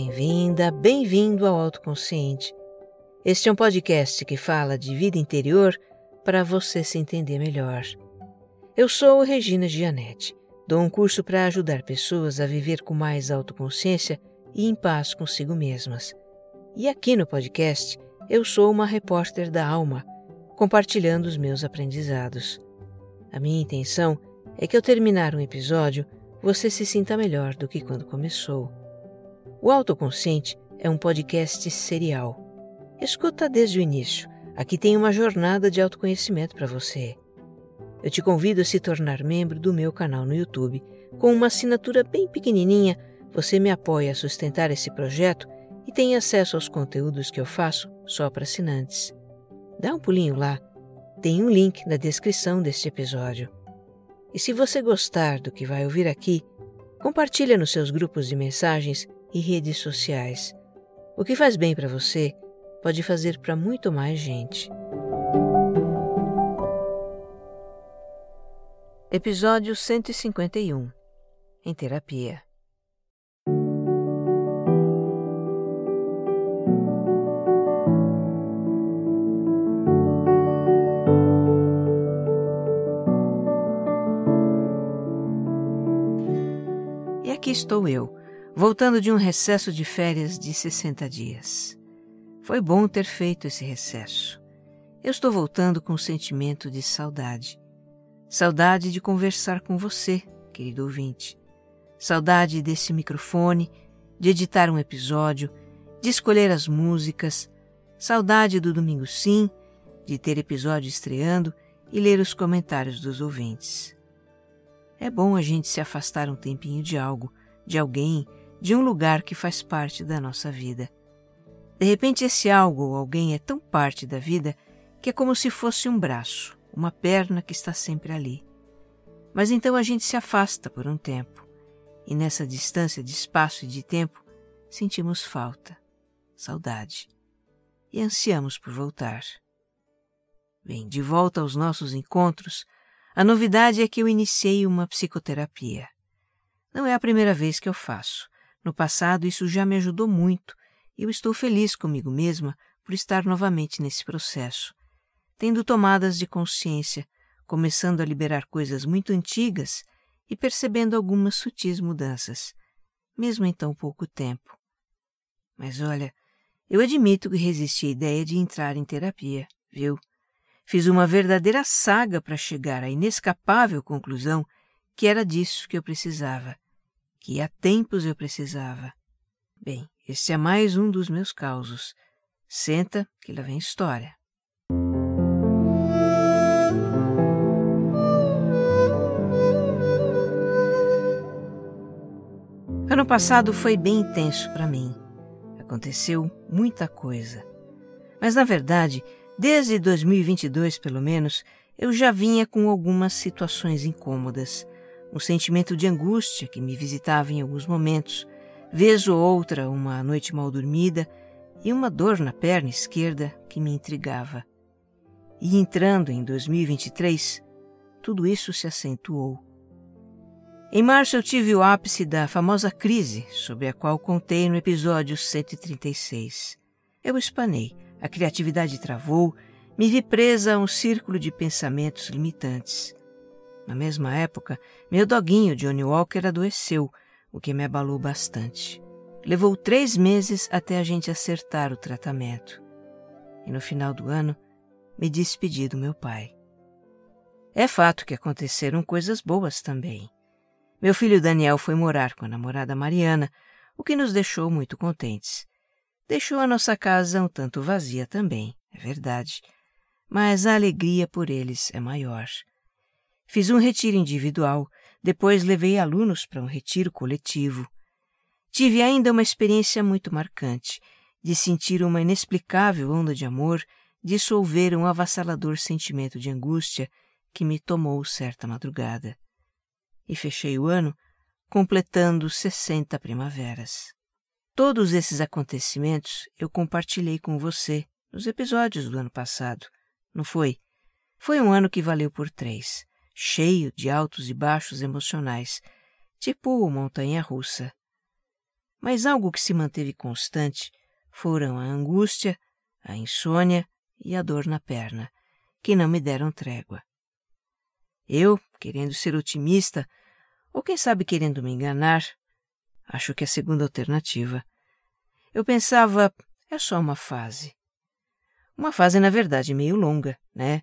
Bem-vinda, bem-vindo ao Autoconsciente. Este é um podcast que fala de vida interior para você se entender melhor. Eu sou Regina Gianetti. Dou um curso para ajudar pessoas a viver com mais autoconsciência e em paz consigo mesmas. E aqui no podcast, eu sou uma repórter da alma, compartilhando os meus aprendizados. A minha intenção é que ao terminar um episódio, você se sinta melhor do que quando começou. O Autoconsciente é um podcast serial. Escuta desde o início. Aqui tem uma jornada de autoconhecimento para você. Eu te convido a se tornar membro do meu canal no YouTube. Com uma assinatura bem pequenininha, você me apoia a sustentar esse projeto e tem acesso aos conteúdos que eu faço só para assinantes. Dá um pulinho lá. Tem um link na descrição deste episódio. E se você gostar do que vai ouvir aqui, compartilha nos seus grupos de mensagens e redes sociais. O que faz bem para você pode fazer para muito mais gente. Episódio 151 Em Terapia aqui estou eu, voltando de um recesso de férias de 60 dias. Foi bom ter feito esse recesso. Eu estou voltando com um sentimento de saudade. Saudade de conversar com você, querido ouvinte. Saudade desse microfone, de editar um episódio, de escolher as músicas. Saudade do Domingo Sim, de ter episódio estreando e ler os comentários dos ouvintes. É bom a gente se afastar um tempinho de algo, de alguém, de um lugar que faz parte da nossa vida. De repente, esse algo ou alguém é tão parte da vida que é como se fosse um braço, uma perna que está sempre ali. Mas então a gente se afasta por um tempo, e nessa distância de espaço e de tempo sentimos falta, saudade, e ansiamos por voltar. Bem, de volta aos nossos encontros, a novidade é que eu iniciei uma psicoterapia. Não é a primeira vez que eu faço. No passado, isso já me ajudou muito e eu estou feliz comigo mesma por estar novamente nesse processo, tendo tomadas de consciência, começando a liberar coisas muito antigas e percebendo algumas sutis mudanças, mesmo em tão pouco tempo. Mas olha, eu admito que resisti à ideia de entrar em terapia, viu? Fiz uma verdadeira saga para chegar à inescapável conclusão que era disso que eu precisava, que há tempos eu precisava. Bem, esse é mais um dos meus causos. Senta, que lá vem história. Ano passado foi bem intenso para mim. Aconteceu muita coisa. Mas, na verdade, desde 2022, pelo menos, eu já vinha com algumas situações incômodas um sentimento de angústia que me visitava em alguns momentos, vez ou outra uma noite mal dormida e uma dor na perna esquerda que me intrigava. E entrando em 2023, tudo isso se acentuou. Em março eu tive o ápice da famosa crise, sobre a qual contei no episódio 136. Eu espanei, a criatividade travou, me vi presa a um círculo de pensamentos limitantes. Na mesma época, meu doguinho Johnny Walker adoeceu, o que me abalou bastante. Levou três meses até a gente acertar o tratamento. E no final do ano, me despedi do meu pai. É fato que aconteceram coisas boas também. Meu filho Daniel foi morar com a namorada Mariana, o que nos deixou muito contentes. Deixou a nossa casa um tanto vazia também, é verdade, mas a alegria por eles é maior. Fiz um retiro individual, depois levei alunos para um retiro coletivo. Tive ainda uma experiência muito marcante de sentir uma inexplicável onda de amor dissolver um avassalador sentimento de angústia que me tomou certa madrugada. E fechei o ano completando sessenta primaveras. Todos esses acontecimentos eu compartilhei com você nos episódios do ano passado, não foi? Foi um ano que valeu por três cheio de altos e baixos emocionais, tipo montanha russa. Mas algo que se manteve constante foram a angústia, a insônia e a dor na perna, que não me deram trégua. Eu, querendo ser otimista, ou quem sabe querendo me enganar, acho que é a segunda alternativa. Eu pensava, é só uma fase. Uma fase, na verdade, meio longa, né?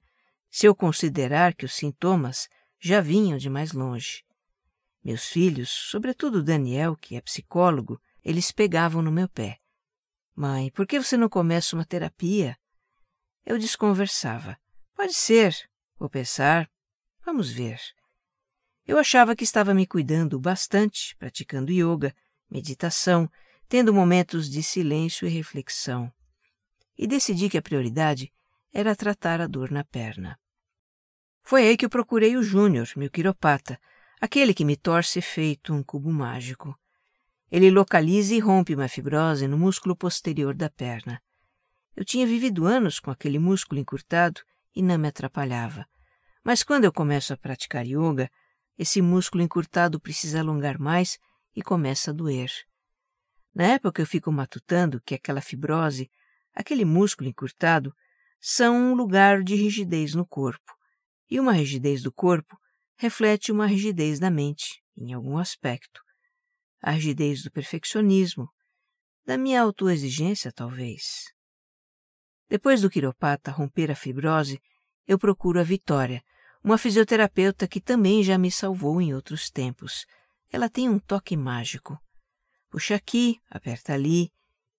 Se eu considerar que os sintomas já vinham de mais longe. Meus filhos, sobretudo Daniel, que é psicólogo, eles pegavam no meu pé. Mãe, por que você não começa uma terapia? Eu desconversava. Pode ser. Vou pensar. Vamos ver. Eu achava que estava me cuidando bastante, praticando yoga, meditação, tendo momentos de silêncio e reflexão. E decidi que a prioridade era tratar a dor na perna. Foi aí que eu procurei o Júnior, meu quiropata, aquele que me torce feito um cubo mágico. Ele localiza e rompe uma fibrose no músculo posterior da perna. Eu tinha vivido anos com aquele músculo encurtado e não me atrapalhava. Mas quando eu começo a praticar yoga, esse músculo encurtado precisa alongar mais e começa a doer. Na época eu fico matutando que aquela fibrose, aquele músculo encurtado, são um lugar de rigidez no corpo. E uma rigidez do corpo reflete uma rigidez da mente, em algum aspecto. A rigidez do perfeccionismo, da minha autoexigência, talvez. Depois do quiropata romper a fibrose, eu procuro a Vitória, uma fisioterapeuta que também já me salvou em outros tempos. Ela tem um toque mágico. Puxa aqui, aperta ali,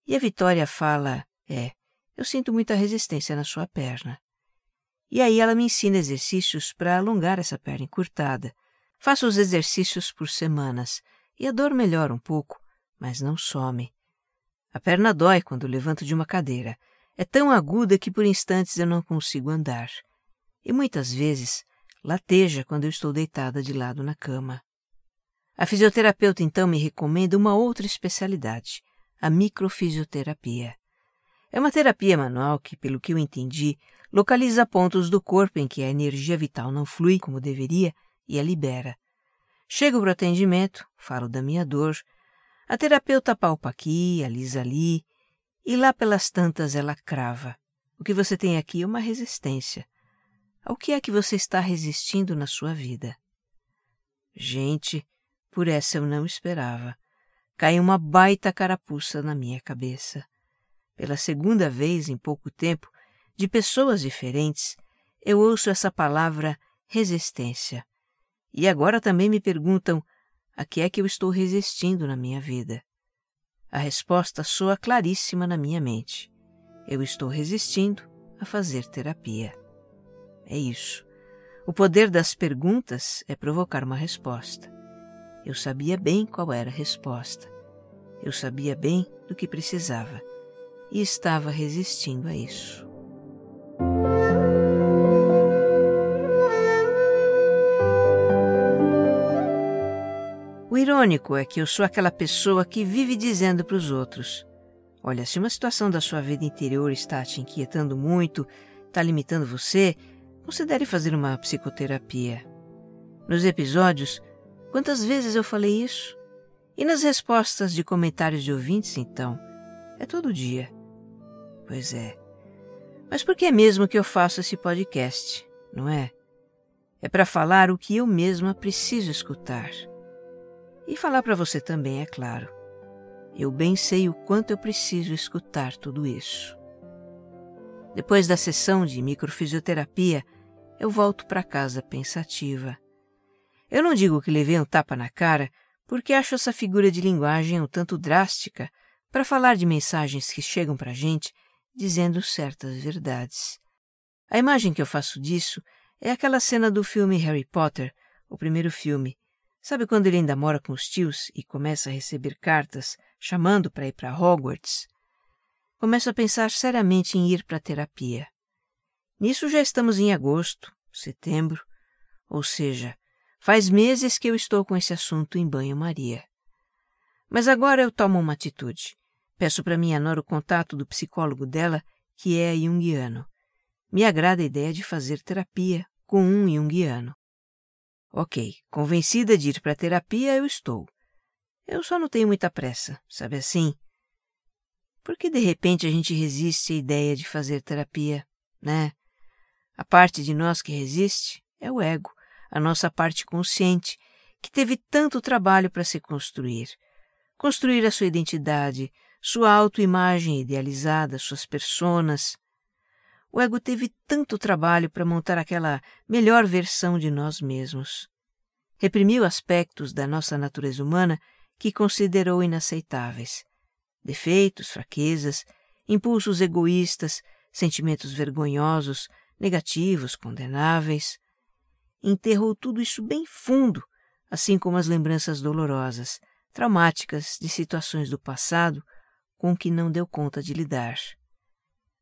e a Vitória fala: É, eu sinto muita resistência na sua perna. E aí ela me ensina exercícios para alongar essa perna encurtada. Faço os exercícios por semanas e a dor melhora um pouco, mas não some. A perna dói quando levanto de uma cadeira. É tão aguda que por instantes eu não consigo andar. E muitas vezes lateja quando eu estou deitada de lado na cama. A fisioterapeuta então me recomenda uma outra especialidade, a microfisioterapia. É uma terapia manual que, pelo que eu entendi, localiza pontos do corpo em que a energia vital não flui como deveria e a libera. Chego para o atendimento, falo da minha dor, a terapeuta palpa aqui, alisa ali, e lá pelas tantas ela crava. O que você tem aqui é uma resistência. Ao que é que você está resistindo na sua vida? Gente, por essa eu não esperava. Caiu uma baita carapuça na minha cabeça. Pela segunda vez em pouco tempo, de pessoas diferentes, eu ouço essa palavra resistência. E agora também me perguntam a que é que eu estou resistindo na minha vida. A resposta soa claríssima na minha mente. Eu estou resistindo a fazer terapia. É isso. O poder das perguntas é provocar uma resposta. Eu sabia bem qual era a resposta. Eu sabia bem do que precisava e estava resistindo a isso. O irônico é que eu sou aquela pessoa que vive dizendo para os outros: Olha, se uma situação da sua vida interior está te inquietando muito, está limitando você, considere fazer uma psicoterapia. Nos episódios, quantas vezes eu falei isso? E nas respostas de comentários de ouvintes, então? É todo dia. Pois é. Mas por que é mesmo que eu faço esse podcast, não é? É para falar o que eu mesma preciso escutar. E falar para você também, é claro. Eu bem sei o quanto eu preciso escutar tudo isso. Depois da sessão de microfisioterapia, eu volto para casa pensativa. Eu não digo que levei um tapa na cara, porque acho essa figura de linguagem um tanto drástica para falar de mensagens que chegam para a gente dizendo certas verdades. A imagem que eu faço disso é aquela cena do filme Harry Potter, o primeiro filme, Sabe quando ele ainda mora com os tios e começa a receber cartas chamando para ir para Hogwarts? Começo a pensar seriamente em ir para terapia. Nisso já estamos em agosto, setembro, ou seja, faz meses que eu estou com esse assunto em banho-maria. Mas agora eu tomo uma atitude. Peço para minha nora o contato do psicólogo dela, que é junguiano. Me agrada a ideia de fazer terapia com um junguiano. Ok, convencida de ir para a terapia, eu estou. Eu só não tenho muita pressa, sabe assim? Porque de repente a gente resiste à ideia de fazer terapia, né? A parte de nós que resiste é o ego, a nossa parte consciente, que teve tanto trabalho para se construir. Construir a sua identidade, sua autoimagem idealizada, suas personas. O ego teve tanto trabalho para montar aquela melhor versão de nós mesmos. Reprimiu aspectos da nossa natureza humana que considerou inaceitáveis. Defeitos, fraquezas, impulsos egoístas, sentimentos vergonhosos, negativos, condenáveis. Enterrou tudo isso bem fundo, assim como as lembranças dolorosas, traumáticas de situações do passado com que não deu conta de lidar.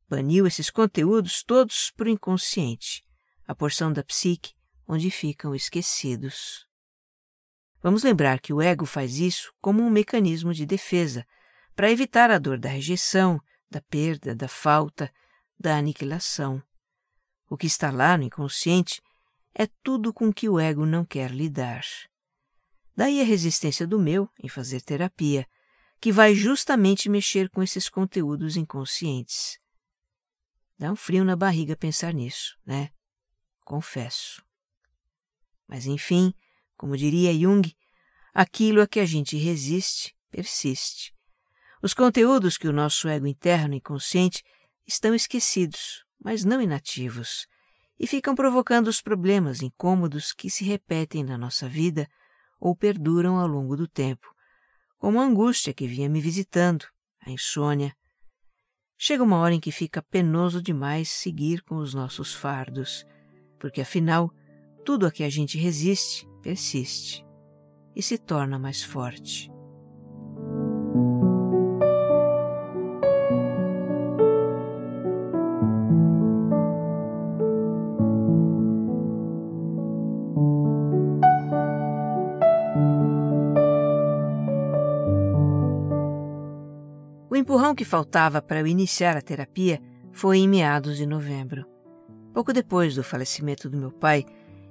Baniu esses conteúdos todos para o inconsciente, a porção da psique onde ficam esquecidos. Vamos lembrar que o ego faz isso como um mecanismo de defesa, para evitar a dor da rejeição, da perda, da falta, da aniquilação. O que está lá no inconsciente é tudo com que o ego não quer lidar. Daí a resistência do meu em fazer terapia, que vai justamente mexer com esses conteúdos inconscientes. Dá um frio na barriga pensar nisso, né? Confesso. Mas enfim, como diria Jung, aquilo a que a gente resiste, persiste. Os conteúdos que o nosso ego interno inconsciente estão esquecidos, mas não inativos, e ficam provocando os problemas incômodos que se repetem na nossa vida ou perduram ao longo do tempo, como a angústia que vinha me visitando, a insônia. Chega uma hora em que fica penoso demais seguir com os nossos fardos, porque afinal, tudo a que a gente resiste persiste e se torna mais forte. O empurrão que faltava para eu iniciar a terapia foi em meados de novembro. Pouco depois do falecimento do meu pai,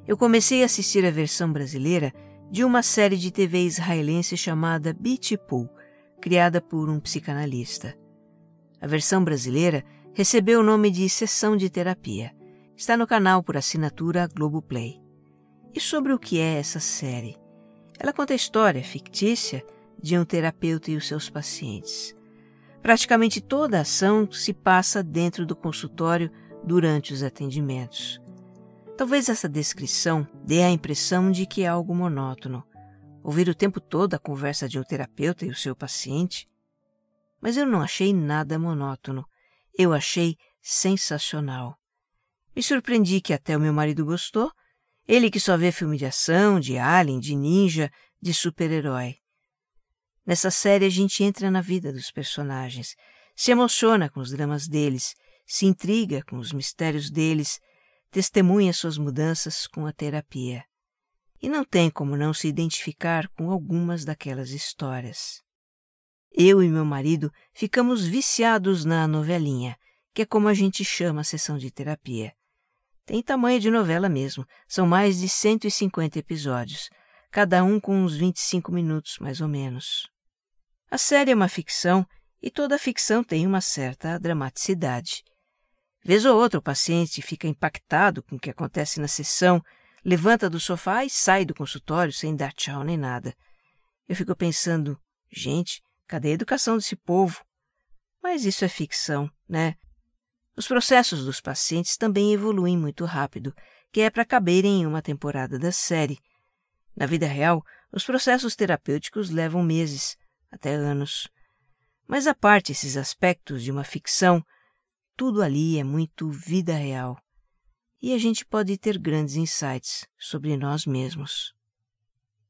eu comecei a assistir a versão brasileira de uma série de TV israelense chamada Beach Pool, criada por um psicanalista. A versão brasileira recebeu o nome de Sessão de Terapia. Está no canal por assinatura Globoplay. E sobre o que é essa série? Ela conta a história fictícia de um terapeuta e os seus pacientes. Praticamente toda a ação se passa dentro do consultório durante os atendimentos. Talvez essa descrição dê a impressão de que é algo monótono, ouvir o tempo todo a conversa de um terapeuta e o seu paciente. Mas eu não achei nada monótono. Eu achei sensacional. Me surpreendi que até o meu marido gostou, ele que só vê filme de ação, de alien, de ninja, de super-herói. Nessa série a gente entra na vida dos personagens, se emociona com os dramas deles, se intriga com os mistérios deles testemunha suas mudanças com a terapia. E não tem como não se identificar com algumas daquelas histórias. Eu e meu marido ficamos viciados na novelinha, que é como a gente chama a sessão de terapia. Tem tamanho de novela mesmo, são mais de 150 episódios, cada um com uns 25 minutos mais ou menos. A série é uma ficção e toda ficção tem uma certa dramaticidade. Vez ou outra, o paciente fica impactado com o que acontece na sessão, levanta do sofá e sai do consultório sem dar tchau nem nada. Eu fico pensando, gente, cadê a educação desse povo? Mas isso é ficção, né? Os processos dos pacientes também evoluem muito rápido, que é para caberem em uma temporada da série. Na vida real, os processos terapêuticos levam meses, até anos. Mas a parte esses aspectos de uma ficção, tudo ali é muito vida real e a gente pode ter grandes insights sobre nós mesmos.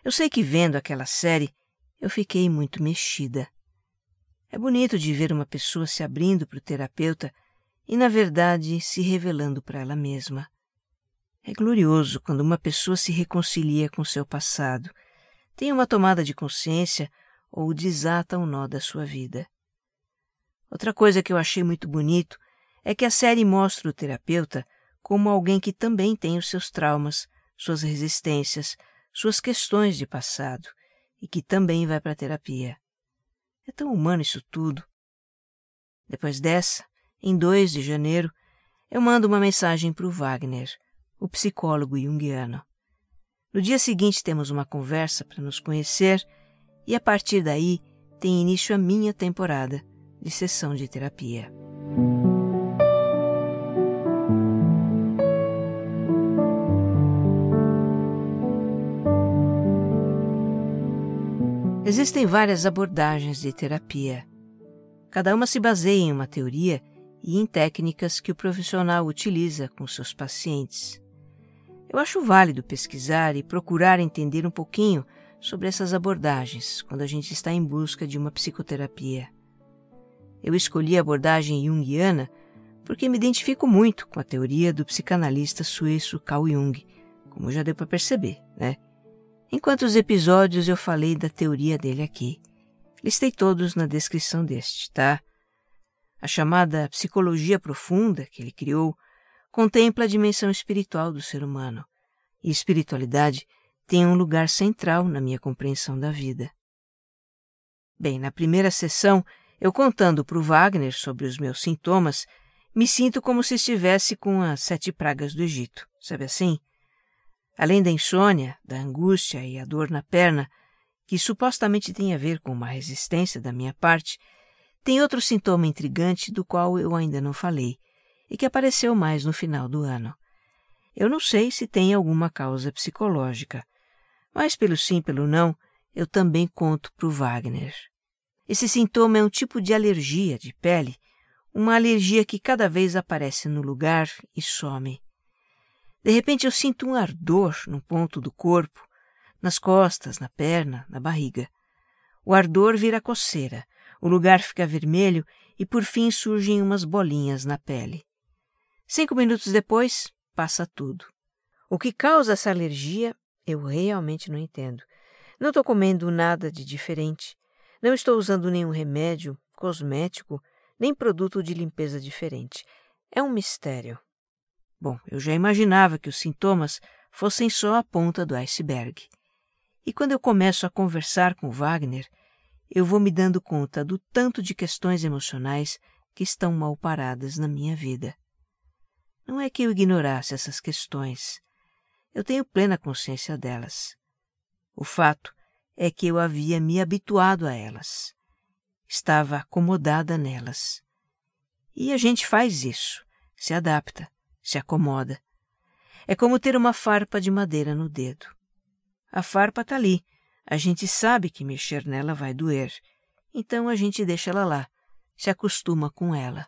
Eu sei que vendo aquela série eu fiquei muito mexida. É bonito de ver uma pessoa se abrindo para o terapeuta e, na verdade, se revelando para ela mesma. É glorioso quando uma pessoa se reconcilia com seu passado, tem uma tomada de consciência ou desata um nó da sua vida. Outra coisa que eu achei muito bonito é que a série mostra o terapeuta como alguém que também tem os seus traumas, suas resistências, suas questões de passado, e que também vai para terapia. É tão humano isso tudo. Depois dessa, em 2 de janeiro, eu mando uma mensagem para o Wagner, o psicólogo junguiano. No dia seguinte temos uma conversa para nos conhecer e a partir daí tem início a minha temporada de sessão de terapia. Existem várias abordagens de terapia. Cada uma se baseia em uma teoria e em técnicas que o profissional utiliza com seus pacientes. Eu acho válido pesquisar e procurar entender um pouquinho sobre essas abordagens quando a gente está em busca de uma psicoterapia. Eu escolhi a abordagem junguiana porque me identifico muito com a teoria do psicanalista suíço Carl Jung, como já deu para perceber, né? Em quantos episódios eu falei da teoria dele aqui? Listei todos na descrição deste, tá? A chamada psicologia profunda que ele criou contempla a dimensão espiritual do ser humano, e espiritualidade tem um lugar central na minha compreensão da vida. Bem, na primeira sessão, eu contando para o Wagner sobre os meus sintomas, me sinto como se estivesse com as sete pragas do Egito, sabe assim? Além da insônia, da angústia e a dor na perna, que supostamente tem a ver com uma resistência da minha parte, tem outro sintoma intrigante do qual eu ainda não falei e que apareceu mais no final do ano. Eu não sei se tem alguma causa psicológica, mas pelo sim, pelo não, eu também conto para o Wagner. Esse sintoma é um tipo de alergia de pele, uma alergia que cada vez aparece no lugar e some. De repente eu sinto um ardor num ponto do corpo, nas costas, na perna, na barriga. O ardor vira coceira, o lugar fica vermelho e por fim surgem umas bolinhas na pele. Cinco minutos depois, passa tudo. O que causa essa alergia, eu realmente não entendo. Não estou comendo nada de diferente. Não estou usando nenhum remédio, cosmético, nem produto de limpeza diferente. É um mistério. Bom, eu já imaginava que os sintomas fossem só a ponta do iceberg. E quando eu começo a conversar com Wagner, eu vou me dando conta do tanto de questões emocionais que estão mal paradas na minha vida. Não é que eu ignorasse essas questões. Eu tenho plena consciência delas. O fato é que eu havia me habituado a elas. Estava acomodada nelas. E a gente faz isso, se adapta se acomoda. É como ter uma farpa de madeira no dedo. A farpa está ali. A gente sabe que mexer nela vai doer. Então a gente deixa ela lá, se acostuma com ela.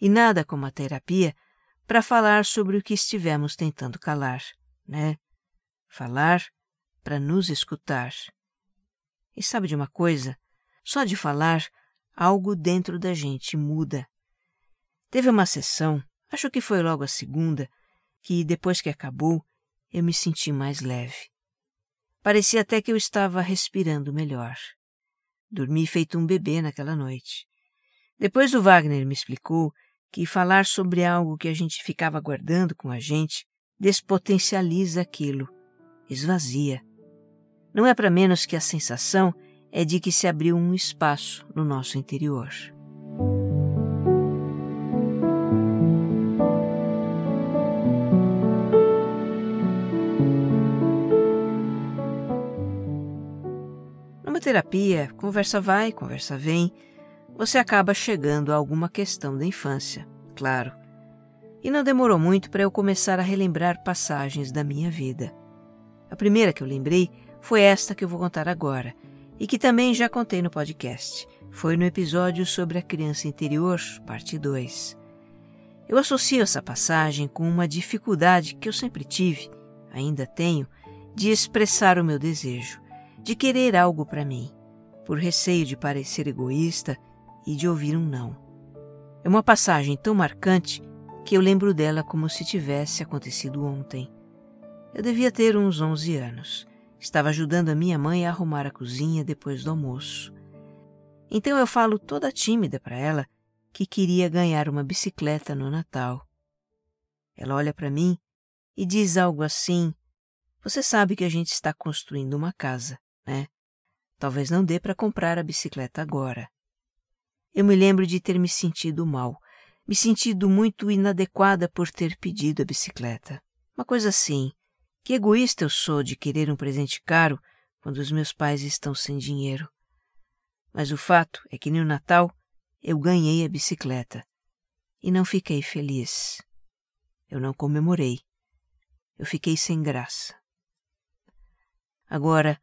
E nada como a terapia para falar sobre o que estivemos tentando calar, né? Falar para nos escutar. E sabe de uma coisa? Só de falar, algo dentro da gente muda. Teve uma sessão Acho que foi logo a segunda que, depois que acabou, eu me senti mais leve. Parecia até que eu estava respirando melhor. Dormi feito um bebê naquela noite. Depois o Wagner me explicou que falar sobre algo que a gente ficava guardando com a gente despotencializa aquilo, esvazia. Não é para menos que a sensação é de que se abriu um espaço no nosso interior. terapia, conversa vai, conversa vem, você acaba chegando a alguma questão da infância, claro. E não demorou muito para eu começar a relembrar passagens da minha vida. A primeira que eu lembrei foi esta que eu vou contar agora, e que também já contei no podcast. Foi no episódio sobre a criança interior, parte 2. Eu associo essa passagem com uma dificuldade que eu sempre tive, ainda tenho, de expressar o meu desejo de querer algo para mim, por receio de parecer egoísta e de ouvir um não. É uma passagem tão marcante que eu lembro dela como se tivesse acontecido ontem. Eu devia ter uns 11 anos. Estava ajudando a minha mãe a arrumar a cozinha depois do almoço. Então eu falo toda tímida para ela que queria ganhar uma bicicleta no Natal. Ela olha para mim e diz algo assim: Você sabe que a gente está construindo uma casa né? talvez não dê para comprar a bicicleta agora. Eu me lembro de ter me sentido mal, me sentido muito inadequada por ter pedido a bicicleta. Uma coisa assim. Que egoísta eu sou de querer um presente caro quando os meus pais estão sem dinheiro. Mas o fato é que no Natal eu ganhei a bicicleta e não fiquei feliz. Eu não comemorei. Eu fiquei sem graça. Agora,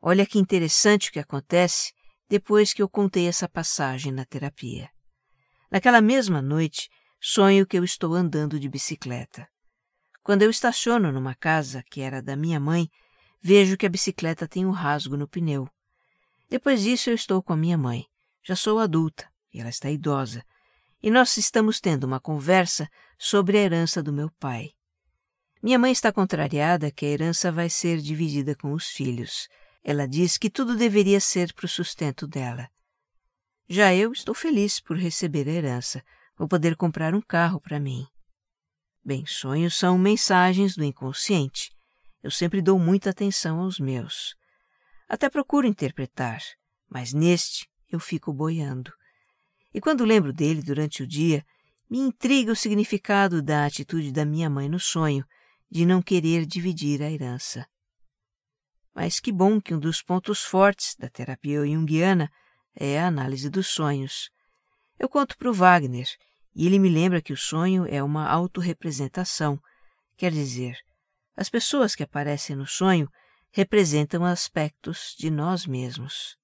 olha que interessante o que acontece depois que eu contei essa passagem na terapia. Naquela mesma noite, sonho que eu estou andando de bicicleta. Quando eu estaciono numa casa que era da minha mãe, vejo que a bicicleta tem um rasgo no pneu. Depois disso, eu estou com a minha mãe. Já sou adulta e ela está idosa, e nós estamos tendo uma conversa sobre a herança do meu pai. Minha mãe está contrariada que a herança vai ser dividida com os filhos. Ela diz que tudo deveria ser para o sustento dela. Já eu estou feliz por receber a herança. Vou poder comprar um carro para mim. Bem, sonhos são mensagens do inconsciente. Eu sempre dou muita atenção aos meus. Até procuro interpretar, mas neste eu fico boiando. E quando lembro dele durante o dia, me intriga o significado da atitude da minha mãe no sonho de não querer dividir a herança. Mas que bom que um dos pontos fortes da terapia junguiana é a análise dos sonhos. Eu conto para o Wagner e ele me lembra que o sonho é uma autorrepresentação, quer dizer, as pessoas que aparecem no sonho representam aspectos de nós mesmos.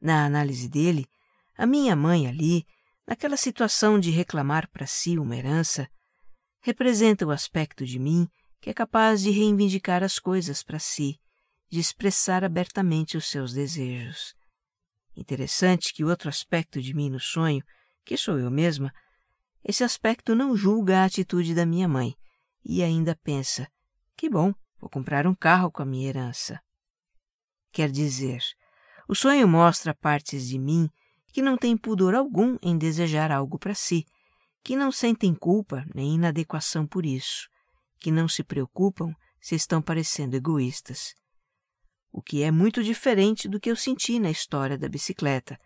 Na análise dele, a minha mãe ali, naquela situação de reclamar para si uma herança, representa o aspecto de mim que é capaz de reivindicar as coisas para si, de expressar abertamente os seus desejos. Interessante que outro aspecto de mim no sonho, que sou eu mesma, esse aspecto não julga a atitude da minha mãe e ainda pensa: que bom, vou comprar um carro com a minha herança. Quer dizer, o sonho mostra partes de mim que não têm pudor algum em desejar algo para si, que não sentem culpa nem inadequação por isso, que não se preocupam se estão parecendo egoístas. O que é muito diferente do que eu senti na história da bicicleta.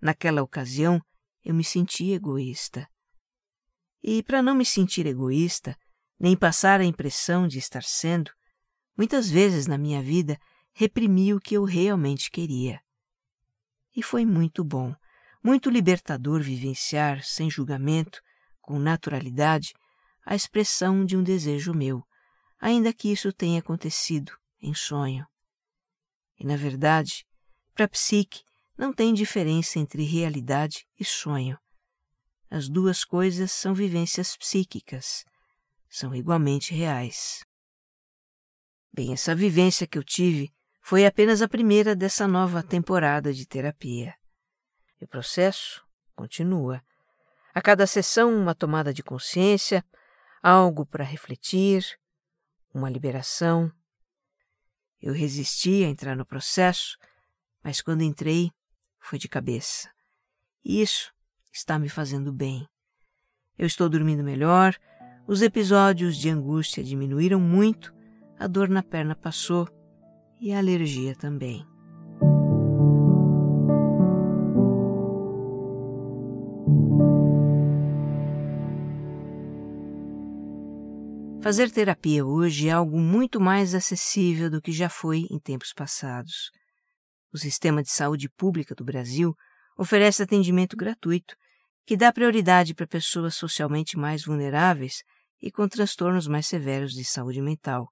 Naquela ocasião, eu me senti egoísta. E para não me sentir egoísta, nem passar a impressão de estar sendo, muitas vezes na minha vida reprimi o que eu realmente queria. E foi muito bom, muito libertador vivenciar, sem julgamento, com naturalidade, a expressão de um desejo meu, ainda que isso tenha acontecido em sonho. E, na verdade, para a psique não tem diferença entre realidade e sonho. As duas coisas são vivências psíquicas, são igualmente reais. Bem, essa vivência que eu tive foi apenas a primeira dessa nova temporada de terapia. E o processo continua. A cada sessão, uma tomada de consciência, algo para refletir, uma liberação. Eu resisti a entrar no processo, mas quando entrei, foi de cabeça. E isso está me fazendo bem. Eu estou dormindo melhor, os episódios de angústia diminuíram muito, a dor na perna passou e a alergia também. Fazer terapia hoje é algo muito mais acessível do que já foi em tempos passados. O sistema de saúde pública do Brasil oferece atendimento gratuito, que dá prioridade para pessoas socialmente mais vulneráveis e com transtornos mais severos de saúde mental.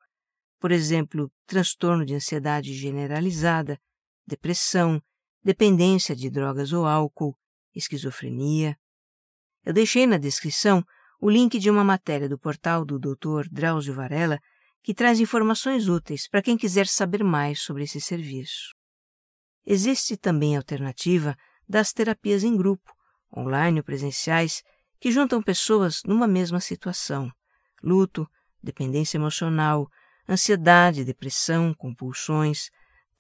Por exemplo, transtorno de ansiedade generalizada, depressão, dependência de drogas ou álcool, esquizofrenia. Eu deixei na descrição o link de uma matéria do portal do Dr. Drauzio Varela que traz informações úteis para quem quiser saber mais sobre esse serviço. Existe também a alternativa das terapias em grupo, online ou presenciais, que juntam pessoas numa mesma situação: luto, dependência emocional, ansiedade, depressão, compulsões,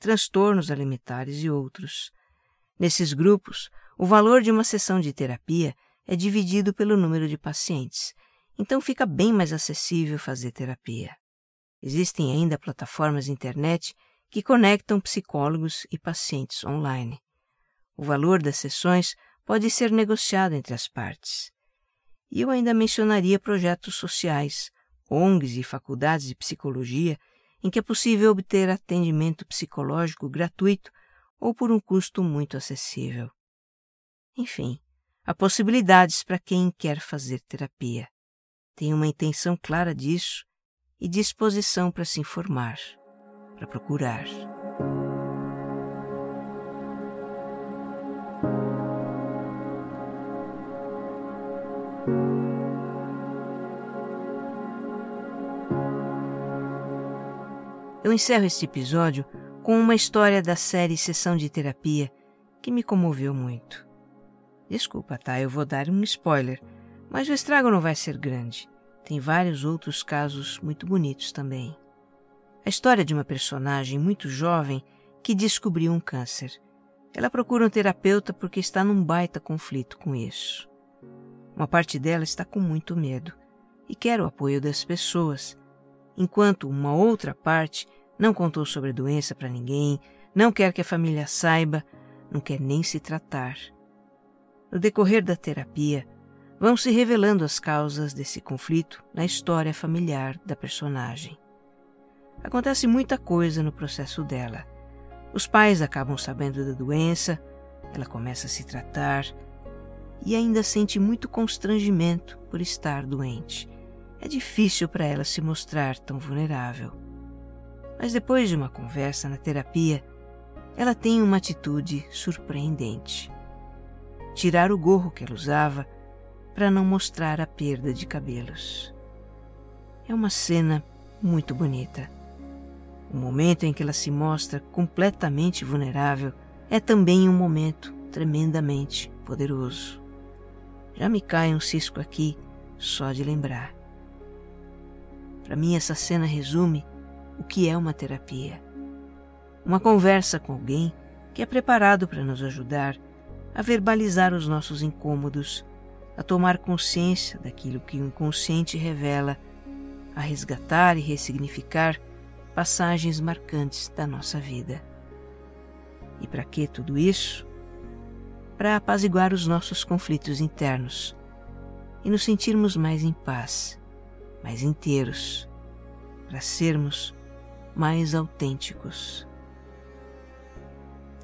transtornos alimentares e outros. Nesses grupos, o valor de uma sessão de terapia é dividido pelo número de pacientes, então fica bem mais acessível fazer terapia. Existem ainda plataformas internet que conectam psicólogos e pacientes online. O valor das sessões pode ser negociado entre as partes. E eu ainda mencionaria projetos sociais, ONGs e faculdades de psicologia em que é possível obter atendimento psicológico gratuito ou por um custo muito acessível. Enfim, há possibilidades para quem quer fazer terapia. Tem uma intenção clara disso e disposição para se informar, para procurar. Eu encerro este episódio com uma história da série Sessão de Terapia que me comoveu muito. Desculpa, tá? Eu vou dar um spoiler, mas o estrago não vai ser grande. Tem vários outros casos muito bonitos também. A história de uma personagem muito jovem que descobriu um câncer. Ela procura um terapeuta porque está num baita conflito com isso. Uma parte dela está com muito medo e quer o apoio das pessoas, enquanto uma outra parte não contou sobre a doença para ninguém, não quer que a família saiba, não quer nem se tratar. No decorrer da terapia, vão se revelando as causas desse conflito na história familiar da personagem. Acontece muita coisa no processo dela. Os pais acabam sabendo da doença, ela começa a se tratar e ainda sente muito constrangimento por estar doente. É difícil para ela se mostrar tão vulnerável. Mas depois de uma conversa na terapia, ela tem uma atitude surpreendente. Tirar o gorro que ela usava para não mostrar a perda de cabelos. É uma cena muito bonita. O momento em que ela se mostra completamente vulnerável é também um momento tremendamente poderoso. Já me cai um cisco aqui só de lembrar. Para mim, essa cena resume o que é uma terapia. Uma conversa com alguém que é preparado para nos ajudar a verbalizar os nossos incômodos, a tomar consciência daquilo que o inconsciente revela, a resgatar e ressignificar passagens marcantes da nossa vida. E para que tudo isso? Para apaziguar os nossos conflitos internos e nos sentirmos mais em paz, mais inteiros, para sermos mais autênticos.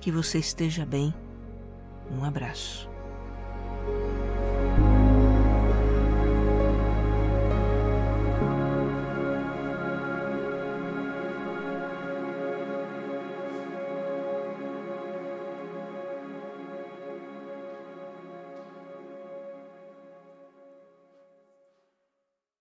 Que você esteja bem. Um abraço.